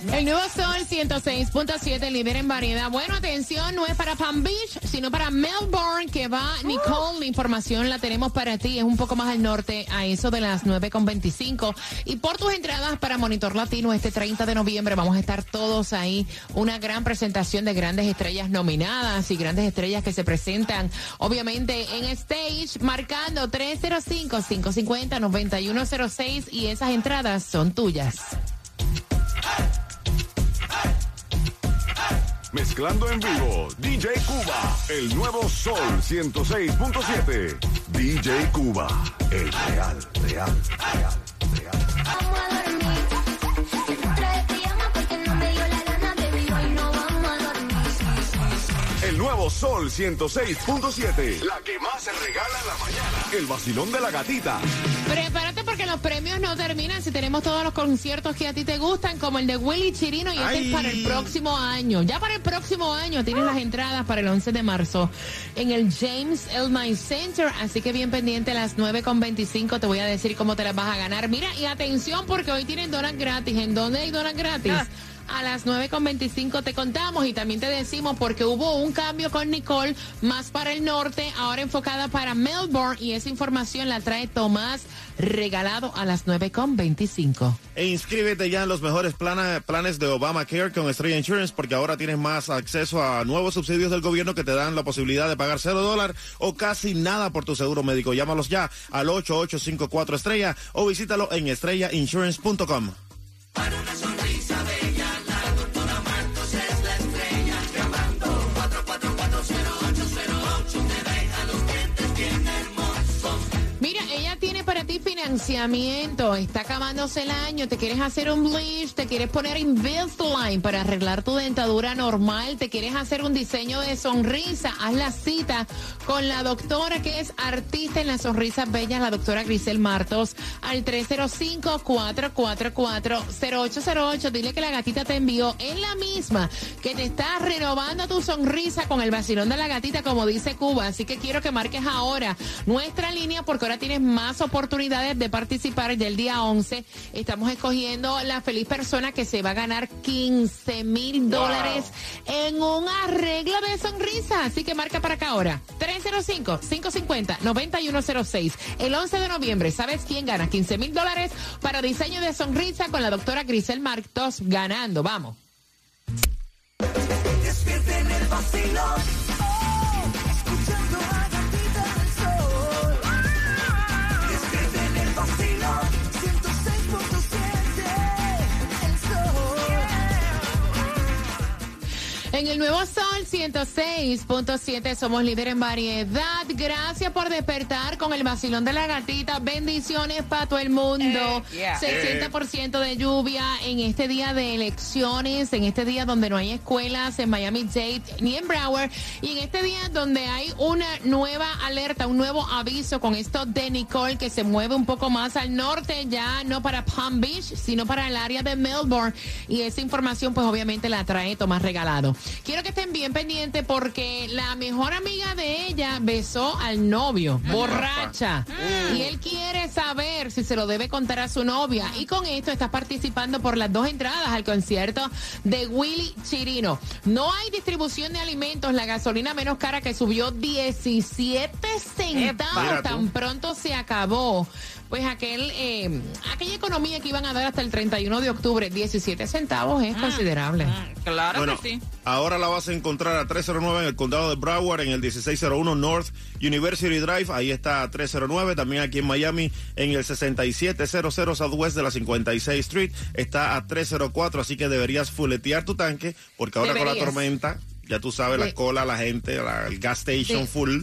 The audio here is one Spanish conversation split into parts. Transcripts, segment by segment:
El nuevo Sol 106.7, líder en variedad. Bueno, atención, no es para Palm Beach, sino para Melbourne, que va Nicole. La información la tenemos para ti, es un poco más al norte, a eso de las 9.25. Y por tus entradas para Monitor Latino este 30 de noviembre vamos a estar todos ahí. Una gran presentación de grandes estrellas nominadas y grandes estrellas que se presentan, obviamente, en stage, marcando 305-550-9106 y esas entradas son tuyas. Mezclando en vivo, DJ Cuba, el nuevo Sol 106.7. DJ Cuba, el real, real, real, real. Vamos a dormir. Otra vez te llamo porque no me dio la gana, baby. Hoy no vamos a dormir. El nuevo Sol 106.7. La que más se regala en la mañana. El vacilón de la gatita. Prepárate porque los premios no terminan si tenemos todos los conciertos que a ti te gustan, como el de Willy Chirino, y este es para el próximo año. Ya para el próximo año tienes las entradas para el 11 de marzo en el James L. Center, así que bien pendiente a las 9.25 te voy a decir cómo te las vas a ganar. Mira, y atención porque hoy tienen donas gratis. ¿En dónde hay donas gratis? A las 9.25 te contamos y también te decimos porque hubo un cambio con Nicole más para el norte, ahora enfocada para Melbourne y esa información la trae Tomás regalado a las 9.25. E inscríbete ya en los mejores plana- planes de Obamacare con Estrella Insurance porque ahora tienes más acceso a nuevos subsidios del gobierno que te dan la posibilidad de pagar cero dólar o casi nada por tu seguro médico. Llámalos ya al 8854 Estrella o visítalo en estrellainsurance.com. Mira, financiamiento, está acabándose el año, te quieres hacer un bleach, te quieres poner Invisalign para arreglar tu dentadura normal, te quieres hacer un diseño de sonrisa, haz la cita con la doctora que es artista en las sonrisas bellas, la doctora Grisel Martos, al 305-444-0808. Dile que la gatita te envió, es la misma que te está renovando tu sonrisa con el vacilón de la gatita, como dice Cuba. Así que quiero que marques ahora nuestra línea porque ahora tienes más oportunidades de participar del día 11. Estamos escogiendo la feliz persona que se va a ganar 15 mil dólares en un arreglo de sonrisa. Así que marca para acá ahora. 305-550-9106. El 11 de noviembre, ¿sabes quién gana 15 mil dólares para diseño de sonrisa con la doctora Grisel Martos ganando? Vamos. En el nuevo Sol 106.7 somos líder en variedad. Gracias por despertar con el vacilón de la gatita. Bendiciones para todo el mundo. 60% de lluvia en este día de elecciones, en este día donde no hay escuelas en Miami-Dade ni en Broward y en este día donde hay una nueva alerta, un nuevo aviso con esto de Nicole que se mueve un poco más al norte, ya no para Palm Beach, sino para el área de Melbourne y esa información pues obviamente la trae Tomás Regalado. Quiero que estén bien pendientes porque la mejor amiga de ella besó al novio, borracha. Y él quiere saber si se lo debe contar a su novia. Y con esto estás participando por las dos entradas al concierto de Willy Chirino. No hay distribución de alimentos, la gasolina menos cara que subió 17 centavos. Tan pronto se acabó. Pues aquel, eh, aquella economía que iban a dar hasta el 31 de octubre, 17 centavos es considerable. Claro Bueno, que sí. ahora la vas a encontrar a 309 en el condado de Broward, en el 1601 North University Drive. Ahí está a 309. También aquí en Miami, en el 6700 Southwest de la 56 Street, está a 304. Así que deberías fuletear tu tanque, porque ahora con la tormenta, ya tú sabes, De- la cola, la gente, la- el gas station De- full.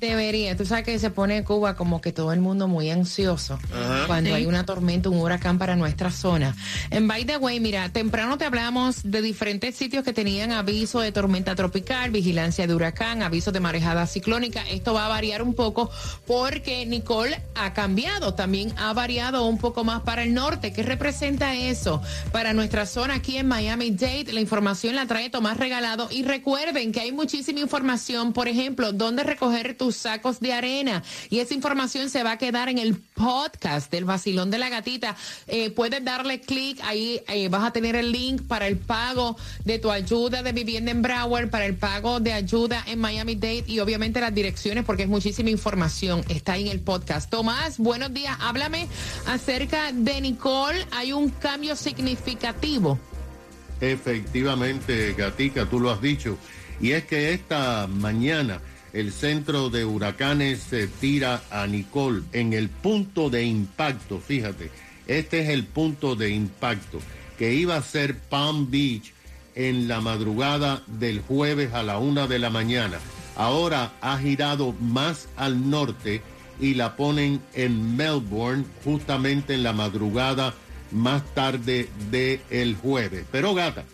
Debería. Tú sabes que se pone Cuba como que todo el mundo muy ansioso Ajá. cuando Sí. hay una tormenta, un huracán para nuestra zona. En by the way, mira, temprano te hablamos de diferentes sitios que tenían aviso de tormenta tropical, vigilancia de huracán, aviso de marejada ciclónica. Esto va a variar un poco porque Nicole ha cambiado, también ha variado un poco más para el norte. ¿Qué representa eso para nuestra zona aquí en Miami-Dade? La información la trae Tomás Regalado y recuerden que hay muchísima información, por ejemplo, dónde recoger tus sacos de arena y esa información se va a quedar en el podcast del vacilón de la gatita. Eh, puedes darle clic, ahí eh, vas a tener el link para el pago de tu ayuda de vivienda en Broward, para el pago de ayuda en Miami-Dade y obviamente las direcciones porque es muchísima información. Está ahí en el podcast. Tomás, buenos días. Háblame acerca de Nicole. Hay un cambio significativo. Efectivamente, Gatica, tú lo has dicho. Y es que esta mañana el centro de huracanes se tira a Nicole en el punto de impacto, fíjate, este es el punto de impacto que iba a ser Palm Beach en la madrugada del jueves a la una de la mañana. Ahora ha girado más al norte y la ponen en Melbourne justamente en la madrugada más tarde del jueves. Pero gata,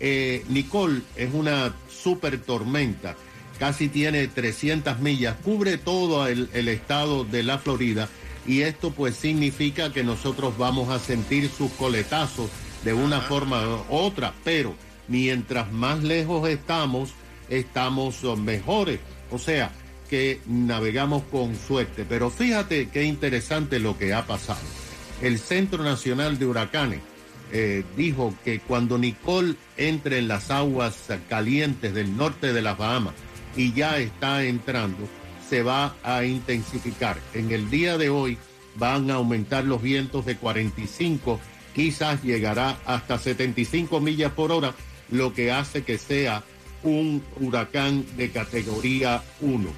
eh, Nicole es una super tormenta, casi tiene 300 millas, cubre todo el, el estado de la Florida y esto pues significa que nosotros vamos a sentir sus coletazos de una forma u otra, pero mientras más lejos estamos, estamos oh, mejores, o sea que navegamos con suerte. Pero fíjate qué interesante lo que ha pasado. El Centro Nacional de Huracanes eh, dijo que cuando Nicole entre en las aguas calientes del norte de las Bahamas y ya está entrando, se va a intensificar. En el día de hoy van a aumentar los vientos de 45, quizás llegará hasta 75 millas por hora, lo que hace que sea un huracán de categoría 1.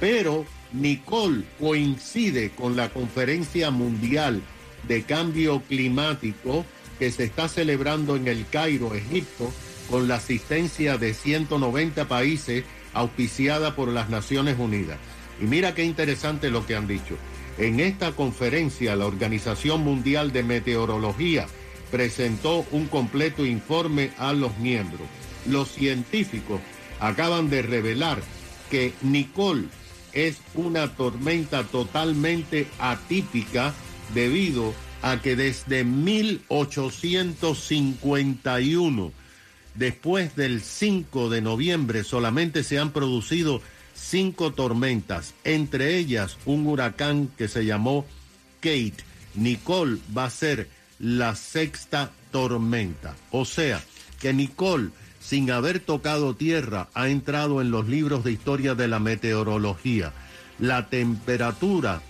Pero Nicole coincide con la conferencia mundial de cambio climático que se está celebrando en el Cairo, Egipto, con la asistencia de 190 países auspiciada por las Naciones Unidas. Y mira qué interesante lo que han dicho. En esta conferencia, la Organización Mundial de Meteorología presentó un completo informe a los miembros. Los científicos acaban de revelar que Nicole es una tormenta totalmente atípica debido a que desde 1851, después del 5 de noviembre, solamente se han producido cinco tormentas, entre ellas un huracán que se llamó Kate. Nicole va a ser la sexta tormenta. O sea, que Nicole, sin haber tocado tierra, ha entrado en los libros de historia de la meteorología. La temperatura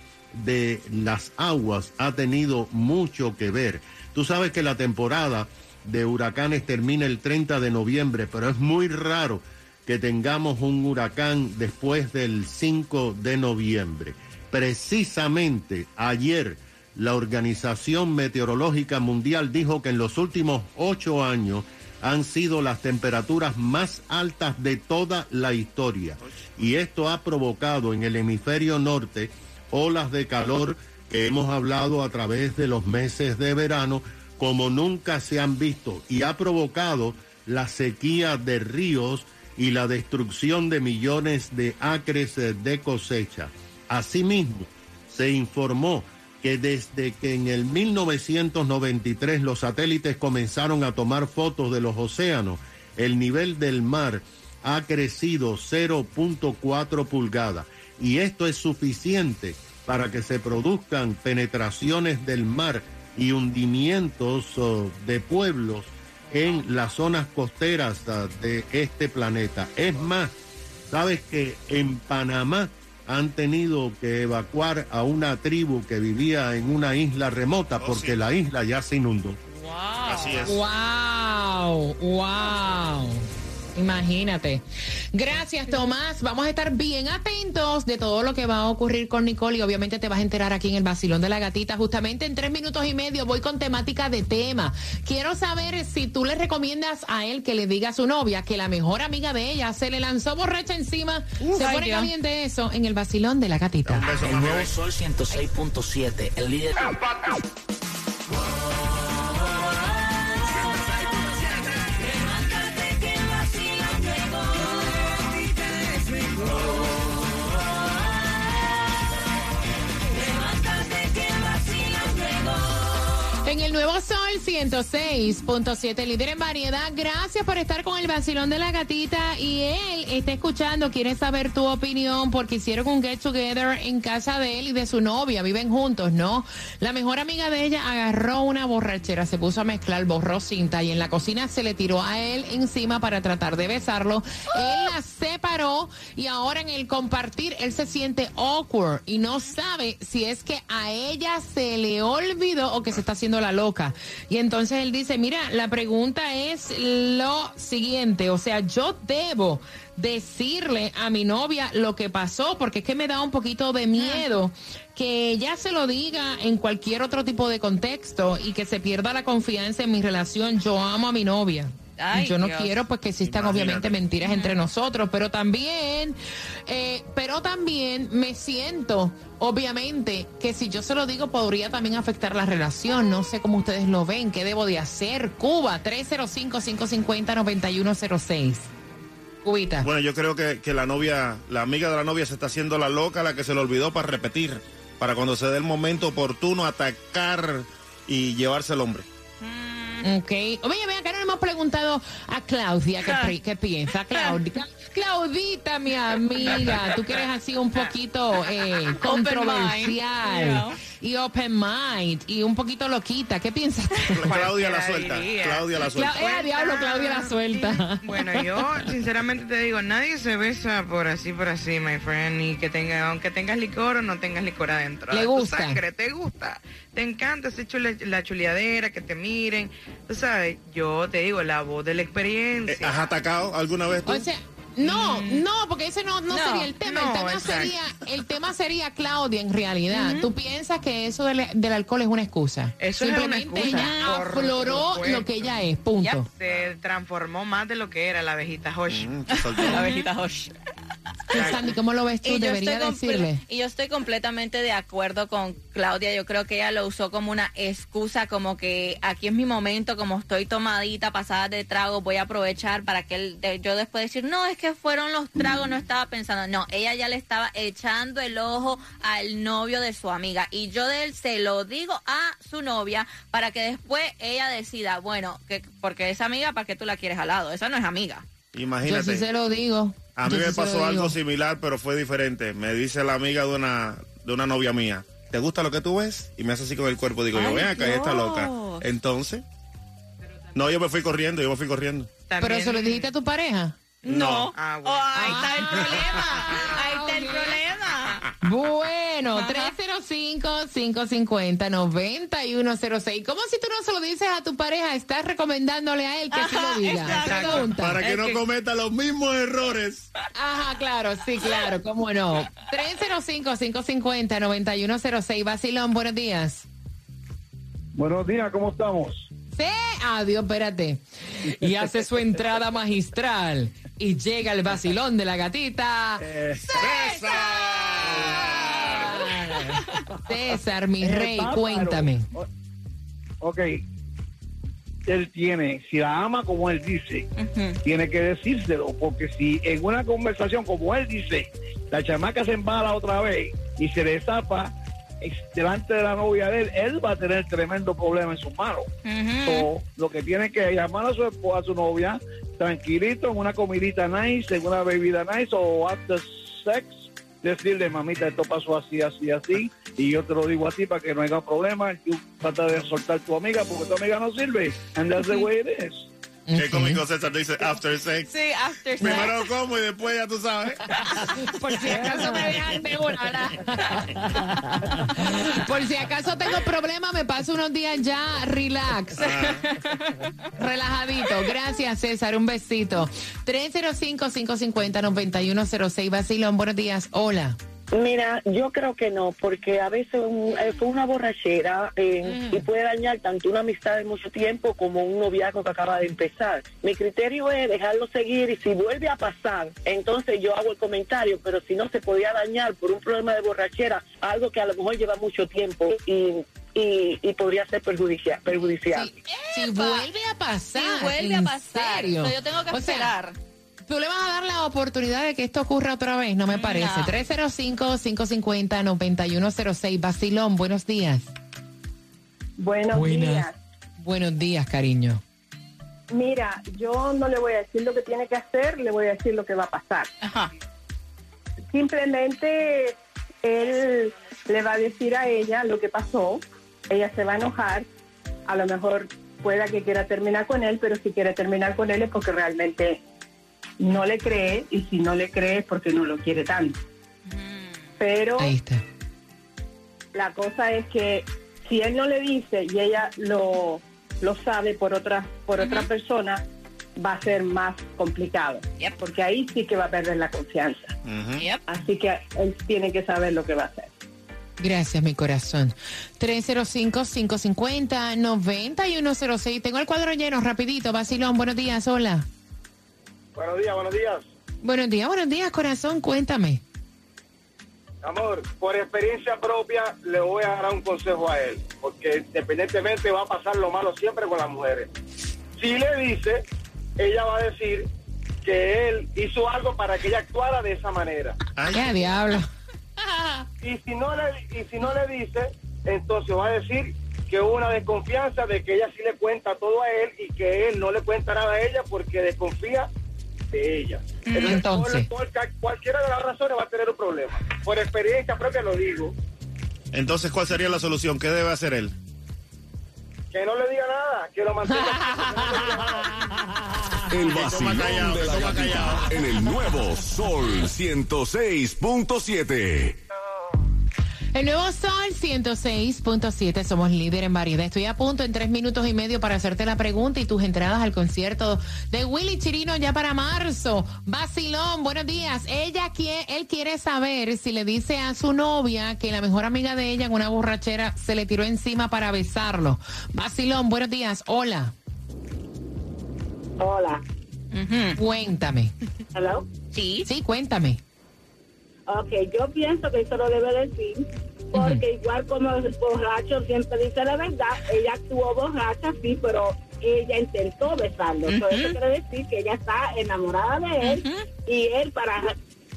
de las aguas ha tenido mucho que ver. Tú sabes que la temporada de huracanes termina el 30 de noviembre, pero es muy raro que tengamos un huracán después del 5 de noviembre. Precisamente ayer la Organización Meteorológica Mundial dijo que en los últimos ocho años han sido las temperaturas más altas de toda la historia. Y esto ha provocado en el hemisferio norte olas de calor que hemos hablado a través de los meses de verano como nunca se han visto y ha provocado la sequía de ríos y la destrucción de millones de acres de cosecha. Asimismo, se informó que desde que en el 1993 los satélites comenzaron a tomar fotos de los océanos, el nivel del mar ha crecido 0.4 pulgadas y esto es suficiente para que se produzcan penetraciones del mar y hundimientos oh, de pueblos en las zonas costeras ah, de este planeta. Es más, sabes que en Panamá han tenido que evacuar a una tribu que vivía en una isla remota Oh, porque sí. la isla ya se inundó. Así es. Wow, wow. Imagínate. Gracias, Tomás. Vamos a estar bien atentos de todo lo que va a ocurrir con Nicole y obviamente te vas a enterar aquí en el Basilón de la Gatita. Justamente en tres minutos y medio voy con temática de tema. Quiero saber si tú le recomiendas a él que le diga a su novia que la mejor amiga de ella se le lanzó borracha encima. se ay, pone caliente eso en el Basilón de la Gatita. Un beso, El nuevo Sol 106.7, el líder. Nuevo Sol 106.7, líder en variedad. Gracias por estar con el vacilón de la gatita. Y él está escuchando, quiere saber tu opinión porque hicieron un get together en casa de él y de su novia. Viven juntos, ¿no? La mejor amiga de ella agarró una borrachera, se puso a mezclar, borró cinta y en la cocina se le tiró a él encima para tratar de besarlo. Él la separó y ahora en el compartir él se siente awkward y no sabe si es que a ella se le olvidó o que se está haciendo la loca. Y entonces él dice, mira, la pregunta es lo siguiente, o sea, yo debo decirle a mi novia lo que pasó, porque es que me da un poquito de miedo que ella se lo diga en cualquier otro tipo de contexto y que se pierda la confianza en mi relación. Yo amo a mi novia. Ay, yo no Dios. quiero pues que existan Imagínate. obviamente mentiras entre nosotros, pero también, eh, pero también me siento, obviamente, que si yo se lo digo podría también afectar la relación. No sé cómo ustedes lo ven, qué debo de hacer. Cuba, 305-550-9106. Cubita. Bueno, yo creo que, que la novia, la amiga de la novia se está haciendo la loca, la que se le olvidó para repetir, para cuando se dé el momento oportuno atacar y llevarse el hombre. Ok. Oye, ven acá, hemos preguntado a Claudia qué, qué piensa. Claudia. Claudita, mi amiga, tú que eres así un poquito eh, controversial. Y open mind y un poquito loquita. ¿Qué piensas? tú? Claudia la suelta, diría. Claudia la Cla- suelta. eh, diablo, Claudia la suelta. Bueno, yo sinceramente te digo, nadie se besa por así, por así, my friend, y que tenga, aunque tengas licor o no tengas licor adentro. Le Tu gusta. sangre, te gusta. Te encanta ese chule- la chuleadera, que te miren. Tú sabes, yo te digo, la voz de la Eh, experiencia. ¿Has atacado alguna vez tú? O sea, no, no, porque ese no, no, No, sería el tema. el, no, tema exacto. sería, el tema sería Claudia en realidad. ¿Tú piensas que eso del, del alcohol es una excusa? Eso es una Simplemente excusa, ella por afloró supuesto. lo que ella es, punto. Se transformó más de lo que era la abejita Hosh. Mm. La abejita Hosh. Sandy, ¿cómo lo ves tú? Y yo, Debería decirle. y yo estoy completamente de acuerdo con Claudia. Yo creo que ella lo usó como una excusa, como que aquí es mi momento, como estoy tomadita, pasada de trago, voy a aprovechar para que él, de- yo después decir, no, es que fueron los tragos, no estaba pensando. No, ella ya le estaba echando el ojo al novio de su amiga. Y yo de él se lo digo a su novia para que después ella decida, bueno, que porque esa amiga, ¿para qué tú la quieres al lado? Esa no es amiga. Yo Imagínate. sí se lo digo. A mí me se lo pasó algo similar, pero fue diferente. Me dice la amiga de una, de una novia mía, ¿te gusta lo que tú ves? Y me hace así con el cuerpo. Digo, yo, ven acá, ella está loca. Entonces, no, yo me fui corriendo, yo me fui corriendo. Pero eso le dijiste a tu pareja. No. Ah, Oh, ahí está el Ah. problema. Ahí está el problema. Bueno, 305-550-9106. ¿Cómo si tú no se lo dices a tu pareja? Estás recomendándole a él que se lo Ajá, diga. exacto. Pregunta. Para que no cometa los mismos errores. Ajá, claro, sí, claro, cómo no. 305-550-9106. Basilón, buenos días. Buenos días, ¿cómo estamos? Sí, adiós, espérate. Y hace su entrada magistral. Y llega el vacilón de la gatita. ¡César! César, mi Eh, rey, cuéntame. Ok. Él tiene, si la ama como él dice, tiene que decírselo, porque si en una conversación como él dice, la chamaca se embala otra vez y se le delante de la novia de él, él va a tener tremendo problema en sus manos. So, lo que tiene que llamar a su esposa, a su novia, tranquilito, en una comidita nice, en una bebida nice o after sex, decirle, mamita, esto pasó así, así, así, y yo te lo digo así para que no haya problema, tú trata de soltar tu amiga porque tu amiga no sirve, and that's the way it is. Qué Ok. cómico César dice after sex. Sí, after sex. Primero como y después ya tú sabes. Por si acaso me dejan de una. Por si acaso tengo problemas, me paso unos días ya relax. Relajadito. Gracias, César. Un besito. 305-550-9106. Basilón, buenos días. Hola. Mira, yo creo que no, porque a veces un- eh, fue una borrachera eh, y puede dañar tanto una amistad de mucho tiempo como un noviazgo que acaba de empezar. Mi criterio es dejarlo seguir y si vuelve a pasar, entonces yo hago el comentario, pero si no se podía dañar por un problema de borrachera, algo que a lo mejor lleva mucho tiempo y, y, y podría ser perjudicial. perjudicial. Si vuelve a pasar. Si vuelve a ¿en pasar. yo tengo que O sea, esperar. Tú le vas a dar la oportunidad de que esto ocurra otra vez, no me parece. No. 305-550-9106. Basilón, buenos días. Buenos días. Buenos días, cariño. Mira, yo no le voy a decir lo que tiene que hacer, le voy a decir lo que va a pasar. Ajá. Simplemente él le va a decir a ella lo que pasó, ella se va a enojar, a lo mejor pueda que quiera terminar con él, pero si quiere terminar con él es porque realmente no le cree y si no le cree es porque no lo quiere tanto. Pero Ahí está. la cosa es que si él no le dice y ella lo, lo sabe por otra por otra persona va a ser más complicado Yep. porque ahí sí que va a perder la confianza Yep. así que él tiene que saber lo que va a hacer Gracias, mi corazón. 305-550-9106. Tengo el cuadro lleno, rapidito. Basilón, buenos días, hola. Buenos días, buenos días. Buenos días, buenos días, corazón, cuéntame. Amor, por experiencia propia le voy a dar un consejo a él, porque independientemente va a pasar lo malo siempre con las mujeres. Si le dice, ella va a decir que él hizo algo para que ella actuara de esa manera. Ay, Ya, diablo. Y si no le, y si no le dice, entonces va a decir que hubo una desconfianza de que ella sí le cuenta todo a él y que él no le cuenta nada a ella porque desconfía de ella. Entonces. todo- todo- cualquiera de las razones va a tener un problema. Por experiencia propia lo digo. Entonces, ¿cuál sería la solución? ¿Qué debe hacer él? Que no le diga nada, que lo mantenga. El vacilón callado, de la gatita callado. en el nuevo Sol 106.7. El nuevo Sol 106.7, somos líder en variedad. Estoy a punto en tres minutos y medio para hacerte la pregunta y tus entradas al concierto de Willy Chirino ya para marzo. Basilón, buenos días. Ella quiere, él quiere saber si le dice a su novia que la mejor amiga de ella en una borrachera se le tiró encima para besarlo. Basilón, buenos días. Hola, Hola. cuéntame. Hello. Sí. Sí, cuéntame. Ok, yo pienso que eso lo debe decir, porque igual como el borracho siempre dice la verdad, ella actuó borracha, sí, pero ella intentó besarlo. So, Eso quiere decir que ella está enamorada de él y él para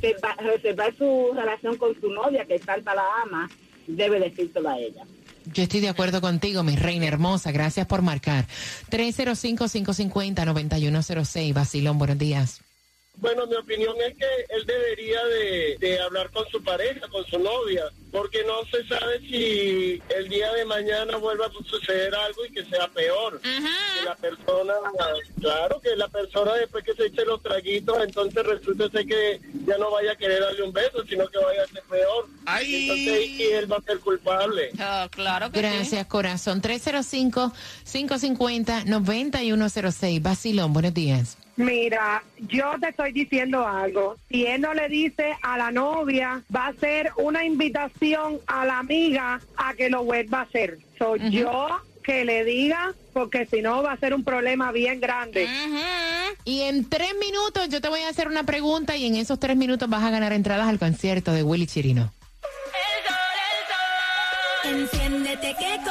reserva- reservar su relación con su novia, que tanta la ama, debe decírselo a ella. Yo estoy de acuerdo contigo, mi reina hermosa. Gracias por marcar. 305-550-9106. Basilón, buenos días. Bueno, mi opinión es que él debería de, de hablar con su pareja, con su novia, porque no se sabe si el día de mañana vuelva a suceder algo y que sea peor. Que la persona, claro, que la persona después que se eche los traguitos, entonces resulta ser que ya no vaya a querer darle un beso, sino que vaya a ser peor. Ay. Entonces, y él va a ser culpable. Ah, claro que sí. Gracias, corazón. 305-550-9106. Basilón, buenos días. Mira, yo te estoy diciendo algo. Si él no le dice a la novia, va a ser una invitación a la amiga a que lo vuelva a hacer. Soy yo que le diga, porque si no va a ser un problema bien grande. Y en tres minutos yo te voy a hacer una pregunta y en esos tres minutos vas a ganar entradas al concierto de Willy Chirino.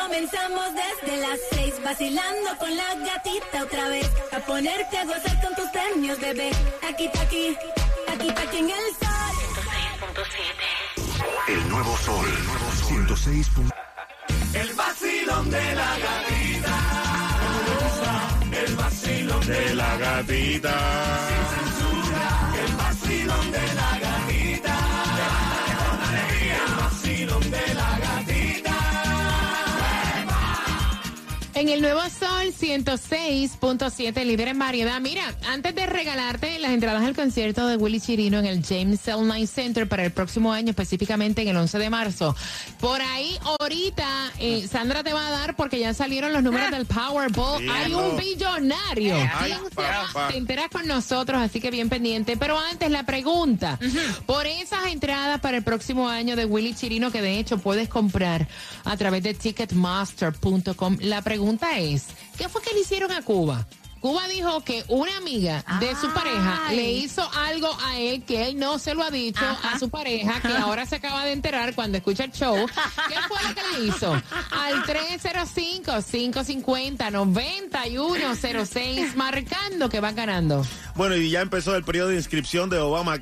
Comenzamos desde las seis vacilando con la gatita otra vez a ponerte a gozar con tus premios bebé aquí pa' aquí aquí pa' aquí en el sol El nuevo Sol 106. El vacilón de la gatita. El vacilón De la gatita. El vacilón de la gatita. En el Nuevo Sol 106.7, líder en variedad. Mira, antes de regalarte las entradas al concierto de Willy Chirino en el James L. Knight Center para el próximo año, específicamente en el 11 de marzo, por ahí ahorita eh, Sandra te va a dar porque ya salieron los números del Powerball. Hay un billonario. Ay, ¿Quién se va? papá. Te enteras con nosotros, así que bien pendiente. Pero antes la pregunta, por esas entradas para el próximo año de Willy Chirino que de hecho puedes comprar a través de ticketmaster.com, la pregunta es, ¿qué fue que le hicieron a Cuba? Cuba dijo que una amiga de su pareja Ay. le hizo algo a él que él no se lo ha dicho a su pareja, que ahora se acaba de enterar cuando escucha el show. ¿Qué fue lo que le hizo? Al 305-550-9106, marcando que van ganando. Bueno, y ya empezó el periodo de inscripción de Obama